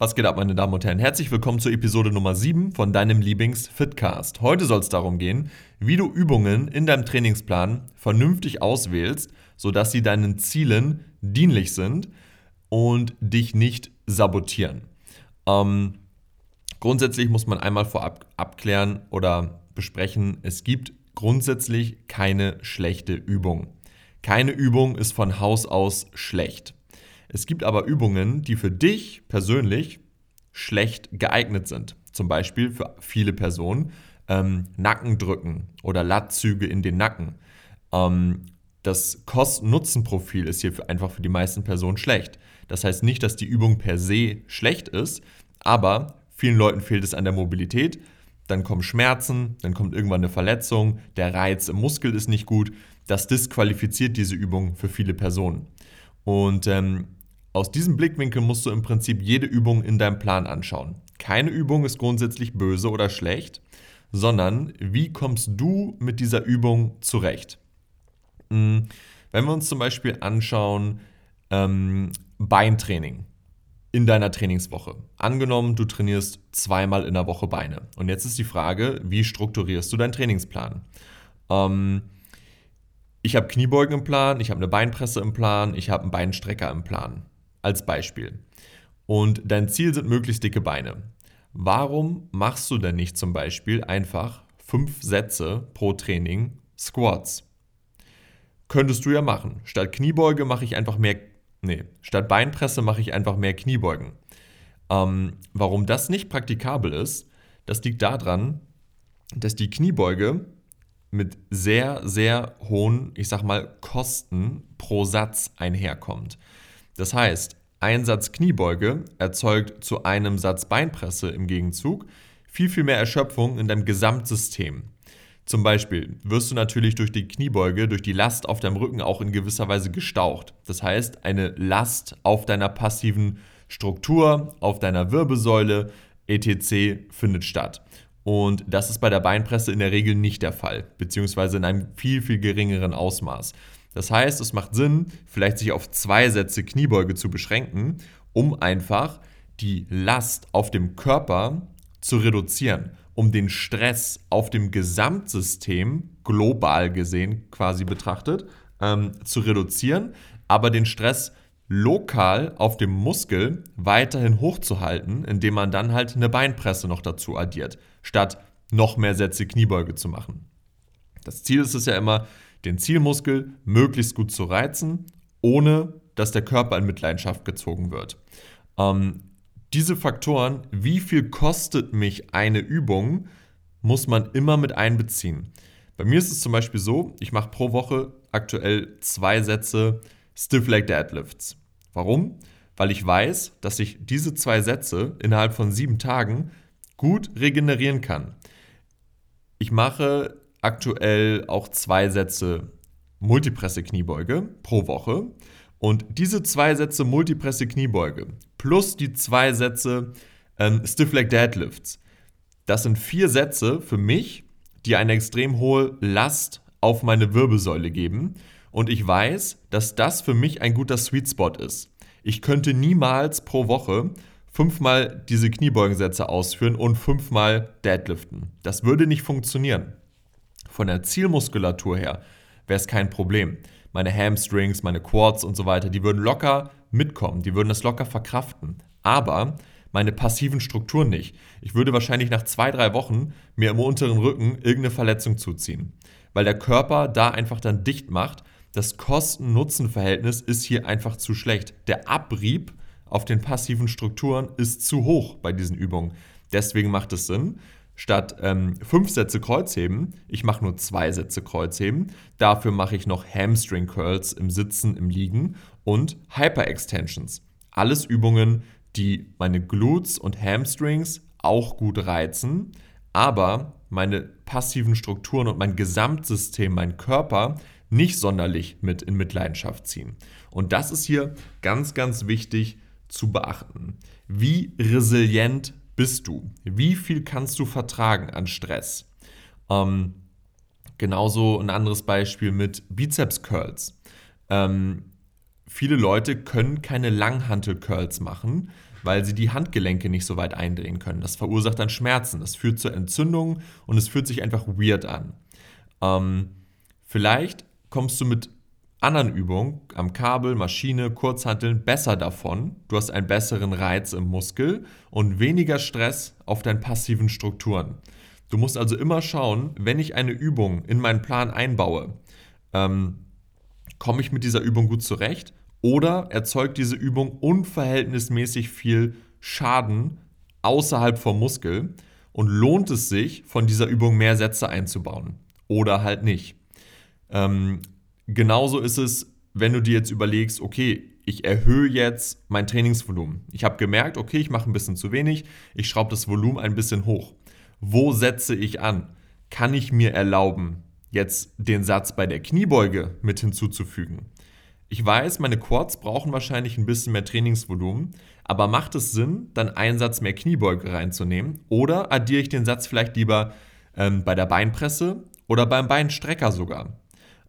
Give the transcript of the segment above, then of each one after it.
Was geht ab, meine Damen und Herren? Herzlich willkommen zur Episode Nummer 7 von deinem Lieblings-Fitcast. Heute soll es darum gehen, wie du Übungen in deinem Trainingsplan vernünftig auswählst, sodass sie deinen Zielen dienlich sind und dich nicht sabotieren. Ähm, grundsätzlich muss man einmal vorab abklären oder besprechen, es gibt grundsätzlich keine schlechte Übung. Keine Übung ist von Haus aus schlecht. Es gibt aber Übungen, die für dich persönlich schlecht geeignet sind. Zum Beispiel für viele Personen ähm, Nackendrücken oder Lattzüge in den Nacken. Ähm, das Kosten-Nutzen-Profil ist hier für, einfach für die meisten Personen schlecht. Das heißt nicht, dass die Übung per se schlecht ist, aber vielen Leuten fehlt es an der Mobilität. Dann kommen Schmerzen, dann kommt irgendwann eine Verletzung, der Reiz im Muskel ist nicht gut. Das disqualifiziert diese Übung für viele Personen. Und ähm, aus diesem Blickwinkel musst du im Prinzip jede Übung in deinem Plan anschauen. Keine Übung ist grundsätzlich böse oder schlecht, sondern wie kommst du mit dieser Übung zurecht? Hm, wenn wir uns zum Beispiel anschauen, ähm, Beintraining in deiner Trainingswoche. Angenommen, du trainierst zweimal in der Woche Beine. Und jetzt ist die Frage, wie strukturierst du deinen Trainingsplan? Ähm, ich habe Kniebeugen im Plan, ich habe eine Beinpresse im Plan, ich habe einen Beinstrecker im Plan als Beispiel. Und dein Ziel sind möglichst dicke Beine. Warum machst du denn nicht zum Beispiel einfach fünf Sätze pro Training Squats? Könntest du ja machen. Statt Kniebeuge mache ich einfach mehr, nee, statt Beinpresse mache ich einfach mehr Kniebeugen. Ähm, warum das nicht praktikabel ist, das liegt daran, dass die Kniebeuge mit sehr, sehr hohen, ich sag mal, Kosten pro Satz einherkommt. Das heißt, ein Satz Kniebeuge erzeugt zu einem Satz Beinpresse im Gegenzug viel, viel mehr Erschöpfung in deinem Gesamtsystem. Zum Beispiel wirst du natürlich durch die Kniebeuge, durch die Last auf deinem Rücken auch in gewisser Weise gestaucht. Das heißt, eine Last auf deiner passiven Struktur, auf deiner Wirbelsäule, etc. findet statt. Und das ist bei der Beinpresse in der Regel nicht der Fall, beziehungsweise in einem viel, viel geringeren Ausmaß. Das heißt, es macht Sinn, vielleicht sich auf zwei Sätze Kniebeuge zu beschränken, um einfach die Last auf dem Körper zu reduzieren, um den Stress auf dem Gesamtsystem, global gesehen quasi betrachtet, ähm, zu reduzieren, aber den Stress lokal auf dem Muskel weiterhin hochzuhalten, indem man dann halt eine Beinpresse noch dazu addiert, statt noch mehr Sätze Kniebeuge zu machen. Das Ziel ist es ja immer, den Zielmuskel möglichst gut zu reizen, ohne dass der Körper in Mitleidenschaft gezogen wird. Ähm, diese Faktoren, wie viel kostet mich eine Übung, muss man immer mit einbeziehen. Bei mir ist es zum Beispiel so, ich mache pro Woche aktuell zwei Sätze Stiff Leg Deadlifts. Warum? Weil ich weiß, dass ich diese zwei Sätze innerhalb von sieben Tagen gut regenerieren kann. Ich mache aktuell auch zwei Sätze Multipresse-Kniebeuge pro Woche. Und diese zwei Sätze Multipresse-Kniebeuge plus die zwei Sätze ähm, Stiff Leg Deadlifts, das sind vier Sätze für mich, die eine extrem hohe Last auf meine Wirbelsäule geben. Und ich weiß, dass das für mich ein guter Sweet Spot ist. Ich könnte niemals pro Woche fünfmal diese Kniebeugensätze ausführen und fünfmal Deadliften. Das würde nicht funktionieren von der Zielmuskulatur her wäre es kein Problem. Meine Hamstrings, meine Quads und so weiter, die würden locker mitkommen, die würden das locker verkraften. Aber meine passiven Strukturen nicht. Ich würde wahrscheinlich nach zwei, drei Wochen mir im unteren Rücken irgendeine Verletzung zuziehen, weil der Körper da einfach dann dicht macht. Das Kosten-Nutzen-Verhältnis ist hier einfach zu schlecht. Der Abrieb auf den passiven Strukturen ist zu hoch bei diesen Übungen. Deswegen macht es Sinn, statt ähm, fünf Sätze Kreuzheben, ich mache nur zwei Sätze Kreuzheben. Dafür mache ich noch Hamstring Curls im Sitzen, im Liegen und Hyper Extensions. Alles Übungen, die meine Glutes und Hamstrings auch gut reizen, aber meine passiven Strukturen und mein Gesamtsystem, mein Körper nicht sonderlich mit in Mitleidenschaft ziehen. Und das ist hier ganz, ganz wichtig zu beachten. Wie resilient bist du? Wie viel kannst du vertragen an Stress? Ähm, genauso ein anderes Beispiel mit Bizeps Curls. Ähm, viele Leute können keine Langhantel Curls machen, weil sie die Handgelenke nicht so weit eindrehen können. Das verursacht dann Schmerzen, das führt zur Entzündung und es fühlt sich einfach weird an. Ähm, vielleicht kommst du mit anderen Übungen am Kabel, Maschine, Kurzhanteln besser davon. Du hast einen besseren Reiz im Muskel und weniger Stress auf deinen passiven Strukturen. Du musst also immer schauen, wenn ich eine Übung in meinen Plan einbaue, ähm, komme ich mit dieser Übung gut zurecht oder erzeugt diese Übung unverhältnismäßig viel Schaden außerhalb vom Muskel und lohnt es sich, von dieser Übung mehr Sätze einzubauen oder halt nicht. Ähm, genauso ist es, wenn du dir jetzt überlegst, okay, ich erhöhe jetzt mein Trainingsvolumen. Ich habe gemerkt, okay, ich mache ein bisschen zu wenig, ich schraube das Volumen ein bisschen hoch. Wo setze ich an? Kann ich mir erlauben, jetzt den Satz bei der Kniebeuge mit hinzuzufügen? Ich weiß, meine Quads brauchen wahrscheinlich ein bisschen mehr Trainingsvolumen, aber macht es Sinn, dann einen Satz mehr Kniebeuge reinzunehmen? Oder addiere ich den Satz vielleicht lieber ähm, bei der Beinpresse oder beim Beinstrecker sogar?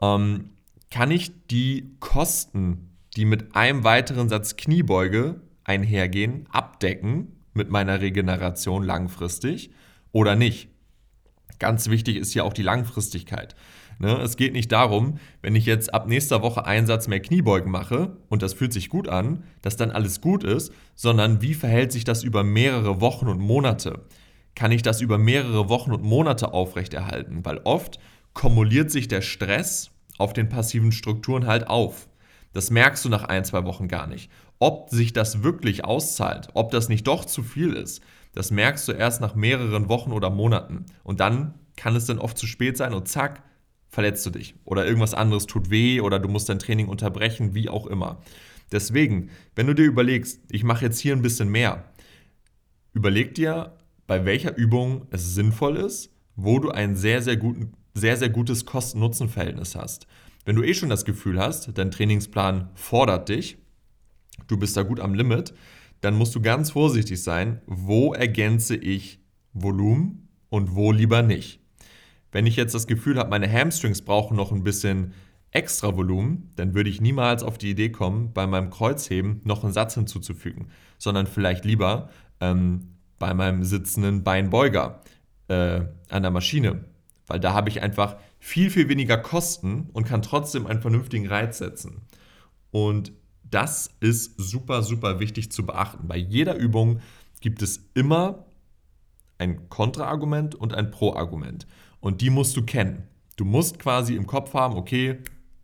Ähm, kann ich die Kosten, die mit einem weiteren Satz Kniebeuge einhergehen, abdecken mit meiner Regeneration langfristig oder nicht? Ganz wichtig ist ja auch die Langfristigkeit. Ne? Es geht nicht darum, wenn ich jetzt ab nächster Woche einen Satz mehr Kniebeugen mache und das fühlt sich gut an, dass dann alles gut ist, sondern wie verhält sich das über mehrere Wochen und Monate? Kann ich das über mehrere Wochen und Monate aufrechterhalten? Weil oft kumuliert sich der Stress auf den passiven Strukturen halt auf. Das merkst du nach ein, zwei Wochen gar nicht. Ob sich das wirklich auszahlt, ob das nicht doch zu viel ist, das merkst du erst nach mehreren Wochen oder Monaten. Und dann kann es dann oft zu spät sein und zack, verletzt du dich oder irgendwas anderes tut weh oder du musst dein Training unterbrechen, wie auch immer. Deswegen, wenn du dir überlegst, ich mache jetzt hier ein bisschen mehr, überleg dir, bei welcher Übung es sinnvoll ist, wo du ein sehr, sehr, guten, sehr, sehr gutes Kosten-Nutzen-Verhältnis hast. Wenn du eh schon das Gefühl hast, dein Trainingsplan fordert dich, du bist da gut am Limit, dann musst du ganz vorsichtig sein, wo ergänze ich Volumen und wo lieber nicht. Wenn ich jetzt das Gefühl habe, meine Hamstrings brauchen noch ein bisschen extra Volumen, dann würde ich niemals auf die Idee kommen, bei meinem Kreuzheben noch einen Satz hinzuzufügen, sondern vielleicht lieber ähm, bei meinem sitzenden Beinbeuger äh, an der Maschine, weil da habe ich einfach viel, viel weniger Kosten und kann trotzdem einen vernünftigen Reiz setzen. Und das ist super, super wichtig zu beachten. Bei jeder Übung gibt es immer ein Kontraargument und ein Pro-Argument. Und die musst du kennen. Du musst quasi im Kopf haben, okay,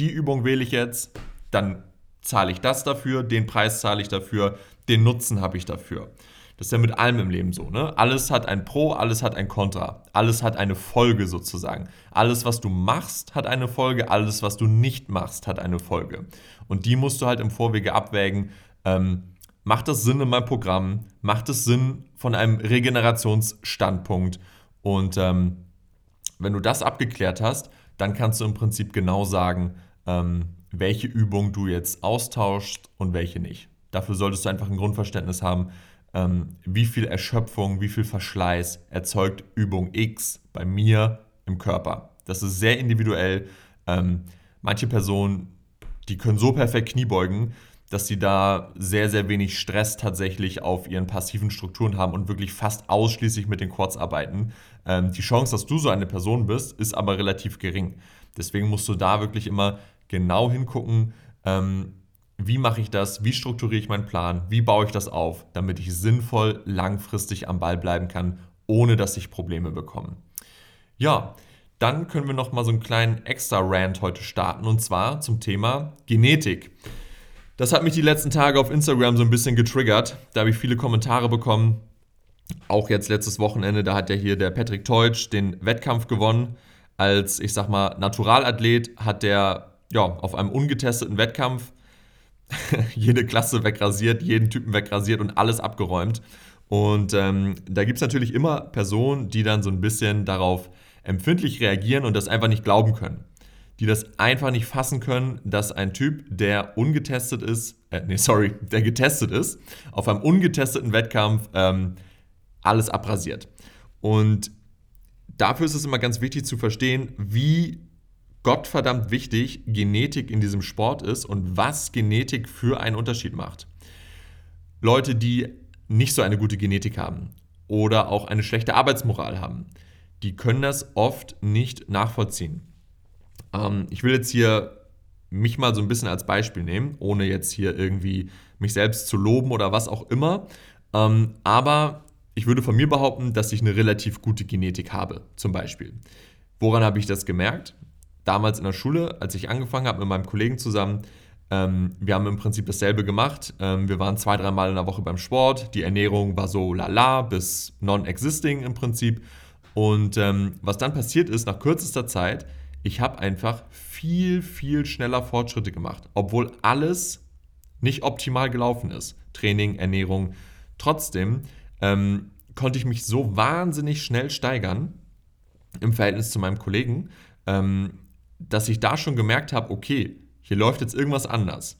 die Übung wähle ich jetzt, dann zahle ich das dafür, den Preis zahle ich dafür, den Nutzen habe ich dafür. Das ist ja mit allem im Leben so. Ne? Alles hat ein Pro, alles hat ein Contra. Alles hat eine Folge sozusagen. Alles, was du machst, hat eine Folge. Alles, was du nicht machst, hat eine Folge. Und die musst du halt im Vorwege abwägen. Ähm, macht das Sinn in meinem Programm? Macht es Sinn von einem Regenerationsstandpunkt? Und ähm, wenn du das abgeklärt hast, dann kannst du im Prinzip genau sagen, ähm, welche Übung du jetzt austauschst und welche nicht. Dafür solltest du einfach ein Grundverständnis haben, ähm, wie viel Erschöpfung, wie viel Verschleiß erzeugt Übung X bei mir im Körper. Das ist sehr individuell. Ähm, manche Personen, die können so perfekt Knie beugen, dass sie da sehr, sehr wenig Stress tatsächlich auf ihren passiven Strukturen haben und wirklich fast ausschließlich mit den Quads arbeiten. Ähm, die Chance, dass du so eine Person bist, ist aber relativ gering. Deswegen musst du da wirklich immer genau hingucken, ähm, wie mache ich das, wie strukturiere ich meinen Plan, wie baue ich das auf, damit ich sinnvoll langfristig am Ball bleiben kann, ohne dass ich Probleme bekomme. Ja, dann können wir noch mal so einen kleinen extra Rant heute starten und zwar zum Thema Genetik. Das hat mich die letzten Tage auf Instagram so ein bisschen getriggert. Da habe ich viele Kommentare bekommen. Auch jetzt letztes Wochenende, da hat ja hier der Patrick Teutsch den Wettkampf gewonnen. Als, ich sag mal, Naturalathlet hat der ja, auf einem ungetesteten Wettkampf jede Klasse wegrasiert, jeden Typen wegrasiert und alles abgeräumt. Und ähm, da gibt es natürlich immer Personen, die dann so ein bisschen darauf empfindlich reagieren und das einfach nicht glauben können die das einfach nicht fassen können, dass ein Typ, der ungetestet ist, äh, nee, sorry, der getestet ist, auf einem ungetesteten Wettkampf ähm, alles abrasiert. Und dafür ist es immer ganz wichtig zu verstehen, wie gottverdammt wichtig Genetik in diesem Sport ist und was Genetik für einen Unterschied macht. Leute, die nicht so eine gute Genetik haben oder auch eine schlechte Arbeitsmoral haben, die können das oft nicht nachvollziehen. Ähm, ich will jetzt hier mich mal so ein bisschen als Beispiel nehmen, ohne jetzt hier irgendwie mich selbst zu loben oder was auch immer. Ähm, aber ich würde von mir behaupten, dass ich eine relativ gute Genetik habe, zum Beispiel. Woran habe ich das gemerkt? Damals in der Schule, als ich angefangen habe mit meinem Kollegen zusammen, ähm, wir haben im Prinzip dasselbe gemacht. Ähm, wir waren zwei, dreimal in der Woche beim Sport. Die Ernährung war so lala bis non-existing im Prinzip. Und ähm, was dann passiert ist, nach kürzester Zeit, ich habe einfach viel, viel schneller Fortschritte gemacht, obwohl alles nicht optimal gelaufen ist. Training, Ernährung. Trotzdem ähm, konnte ich mich so wahnsinnig schnell steigern im Verhältnis zu meinem Kollegen, ähm, dass ich da schon gemerkt habe, okay, hier läuft jetzt irgendwas anders.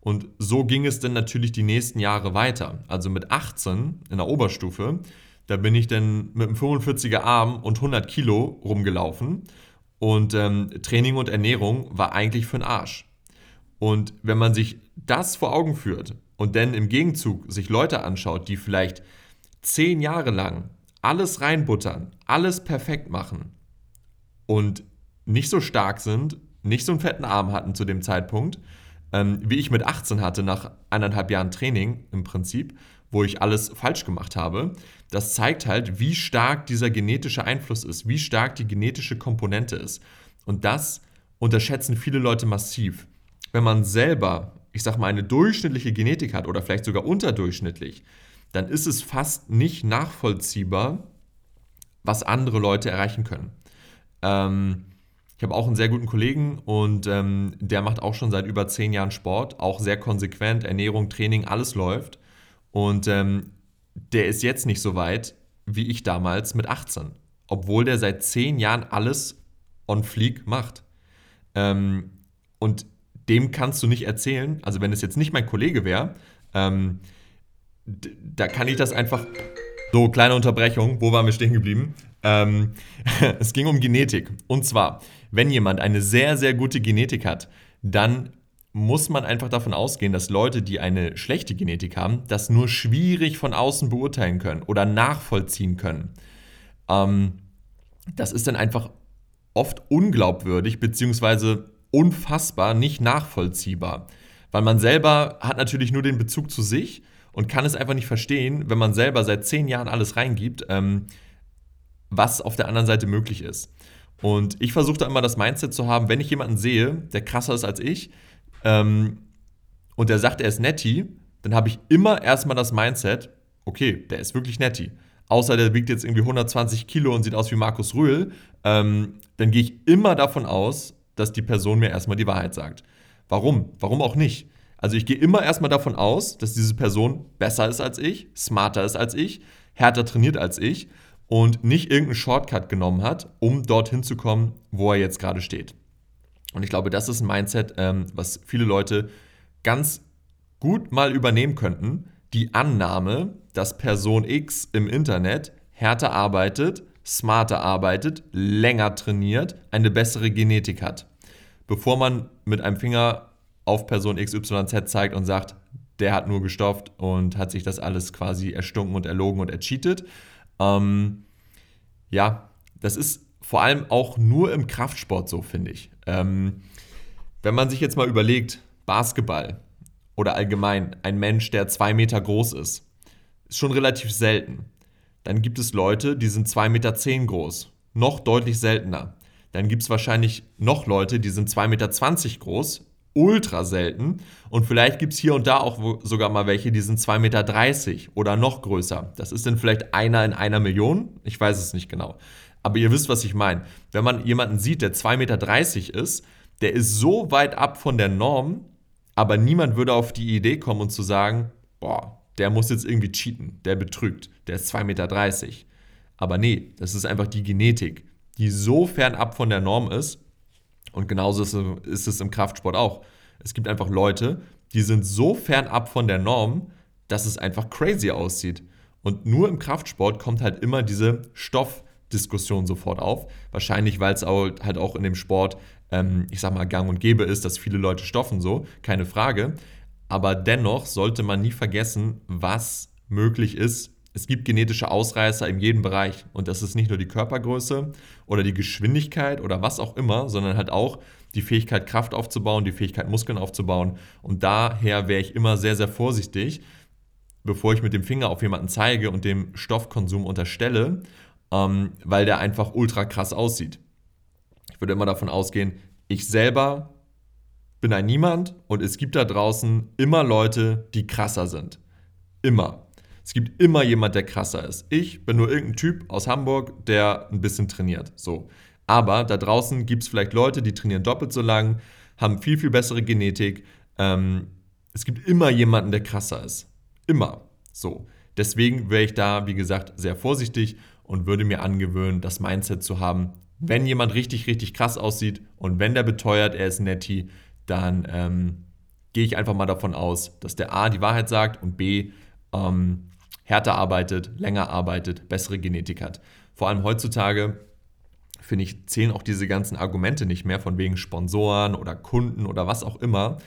Und so ging es dann natürlich die nächsten Jahre weiter. Also mit 18 in der Oberstufe, da bin ich dann mit einem 45er Arm und 100 Kilo rumgelaufen. Und ähm, Training und Ernährung war eigentlich für den Arsch. Und wenn man sich das vor Augen führt und dann im Gegenzug sich Leute anschaut, die vielleicht zehn Jahre lang alles reinbuttern, alles perfekt machen und nicht so stark sind, nicht so einen fetten Arm hatten zu dem Zeitpunkt, ähm, wie ich mit 18 hatte, nach eineinhalb Jahren Training im Prinzip, wo ich alles falsch gemacht habe, das zeigt halt, wie stark dieser genetische Einfluss ist, wie stark die genetische Komponente ist. Und das unterschätzen viele Leute massiv. Wenn man selber, ich sag mal, eine durchschnittliche Genetik hat oder vielleicht sogar unterdurchschnittlich, dann ist es fast nicht nachvollziehbar, was andere Leute erreichen können. Ähm, ich habe auch einen sehr guten Kollegen und ähm, der macht auch schon seit über zehn Jahren Sport, auch sehr konsequent, Ernährung, Training, alles läuft. Und ähm, der ist jetzt nicht so weit wie ich damals mit 18, obwohl der seit zehn Jahren alles on fleek macht. Ähm, und dem kannst du nicht erzählen, also wenn es jetzt nicht mein Kollege wäre, ähm, da kann ich das einfach. So, kleine Unterbrechung, wo waren wir stehen geblieben? Ähm, es ging um Genetik. Und zwar, wenn jemand eine sehr, sehr gute Genetik hat, dann muss man einfach davon ausgehen, dass Leute, die eine schlechte Genetik haben, das nur schwierig von außen beurteilen können oder nachvollziehen können. Ähm, das ist dann einfach oft unglaubwürdig bzw. unfassbar nicht nachvollziehbar. Weil man selber hat natürlich nur den Bezug zu sich und kann es einfach nicht verstehen, wenn man selber seit zehn Jahren alles reingibt, ähm, was auf der anderen Seite möglich ist. Und ich versuche da immer das Mindset zu haben, wenn ich jemanden sehe, der krasser ist als ich, ähm, und der sagt, er ist netti, dann habe ich immer erstmal das Mindset, okay, der ist wirklich netti. Außer der wiegt jetzt irgendwie 120 Kilo und sieht aus wie Markus Rühl, ähm, dann gehe ich immer davon aus, dass die Person mir erstmal die Wahrheit sagt. Warum? Warum auch nicht? Also ich gehe immer erstmal davon aus, dass diese Person besser ist als ich, smarter ist als ich, härter trainiert als ich und nicht irgendeinen Shortcut genommen hat, um dorthin zu kommen, wo er jetzt gerade steht. Und ich glaube, das ist ein Mindset, ähm, was viele Leute ganz gut mal übernehmen könnten. Die Annahme, dass Person X im Internet härter arbeitet, smarter arbeitet, länger trainiert, eine bessere Genetik hat. Bevor man mit einem Finger auf Person XYZ zeigt und sagt, der hat nur gestopft und hat sich das alles quasi erstunken und erlogen und ercheatet. Ähm, ja, das ist vor allem auch nur im Kraftsport so, finde ich. Ähm, wenn man sich jetzt mal überlegt, Basketball oder allgemein ein Mensch, der zwei Meter groß ist, ist schon relativ selten. Dann gibt es Leute, die sind zwei Meter zehn groß, noch deutlich seltener. Dann gibt es wahrscheinlich noch Leute, die sind zwei Meter zwanzig groß, ultra selten. Und vielleicht gibt es hier und da auch sogar mal welche, die sind 2,30 Meter oder noch größer. Das ist dann vielleicht einer in einer Million. Ich weiß es nicht genau. Aber ihr wisst, was ich meine. Wenn man jemanden sieht, der 2,30 Meter ist, der ist so weit ab von der Norm, aber niemand würde auf die Idee kommen und zu sagen, boah, der muss jetzt irgendwie cheaten, der betrügt, der ist 2,30 Meter. Aber nee, das ist einfach die Genetik, die so fernab von der Norm ist, und genauso ist es im Kraftsport auch. Es gibt einfach Leute, die sind so fernab von der Norm, dass es einfach crazy aussieht. Und nur im Kraftsport kommt halt immer diese Stoffdiskussion sofort auf. Wahrscheinlich, weil es halt auch in dem Sport, ähm, ich sag mal, gang und gäbe ist, dass viele Leute stoffen so, keine Frage. Aber dennoch sollte man nie vergessen, was möglich ist. Es gibt genetische Ausreißer in jedem Bereich und das ist nicht nur die Körpergröße oder die Geschwindigkeit oder was auch immer, sondern halt auch die Fähigkeit, Kraft aufzubauen, die Fähigkeit, Muskeln aufzubauen. Und daher wäre ich immer sehr, sehr vorsichtig, bevor ich mit dem Finger auf jemanden zeige und dem Stoffkonsum unterstelle, ähm, weil der einfach ultra krass aussieht. Ich würde immer davon ausgehen, ich selber bin ein Niemand und es gibt da draußen immer Leute, die krasser sind. Immer. Es gibt immer jemand, der krasser ist. Ich bin nur irgendein Typ aus Hamburg, der ein bisschen trainiert. So. Aber da draußen gibt es vielleicht Leute, die trainieren doppelt so lang, haben viel, viel bessere Genetik. Ähm, es gibt immer jemanden, der krasser ist. Immer. So. Deswegen wäre ich da, wie gesagt, sehr vorsichtig und würde mir angewöhnen, das Mindset zu haben, wenn jemand richtig, richtig krass aussieht und wenn der beteuert, er ist netti, dann ähm, gehe ich einfach mal davon aus, dass der A die Wahrheit sagt und B ähm, härter arbeitet, länger arbeitet, bessere Genetik hat. Vor allem heutzutage, finde ich, zählen auch diese ganzen Argumente nicht mehr von wegen Sponsoren oder Kunden oder was auch immer.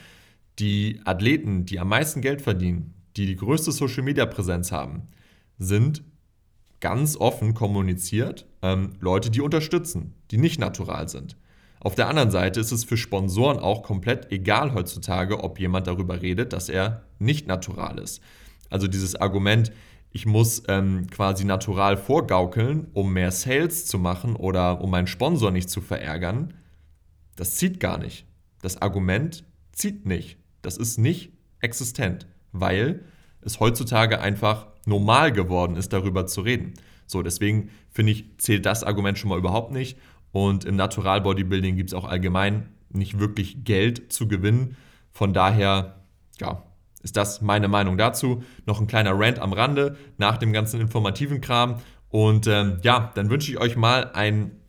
Die Athleten, die am meisten Geld verdienen, die die größte Social-Media-Präsenz haben, sind ganz offen kommuniziert ähm, Leute, die unterstützen, die nicht natural sind. Auf der anderen Seite ist es für Sponsoren auch komplett egal heutzutage, ob jemand darüber redet, dass er nicht natural ist. Also dieses Argument, ich muss ähm, quasi natural vorgaukeln, um mehr Sales zu machen oder um meinen Sponsor nicht zu verärgern, das zieht gar nicht. Das Argument zieht nicht. Das ist nicht existent, weil es heutzutage einfach normal geworden ist, darüber zu reden. So, deswegen finde ich, zählt das Argument schon mal überhaupt nicht. Und im Natural Bodybuilding gibt es auch allgemein nicht wirklich Geld zu gewinnen. Von daher, ja, ist das meine Meinung dazu. Noch ein kleiner Rant am Rande nach dem ganzen informativen Kram. Und ähm, ja, dann wünsche ich euch mal einen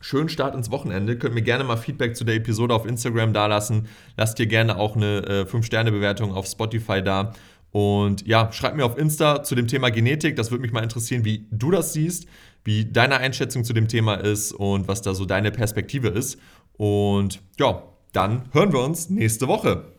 schönen Start ins Wochenende. Könnt mir gerne mal Feedback zu der Episode auf Instagram dalassen. Lasst dir gerne auch eine äh, 5-Sterne-Bewertung auf Spotify da. Und ja, schreib mir auf Insta zu dem Thema Genetik. Das würde mich mal interessieren, wie du das siehst, wie deine Einschätzung zu dem Thema ist und was da so deine Perspektive ist. Und ja, dann hören wir uns nächste Woche.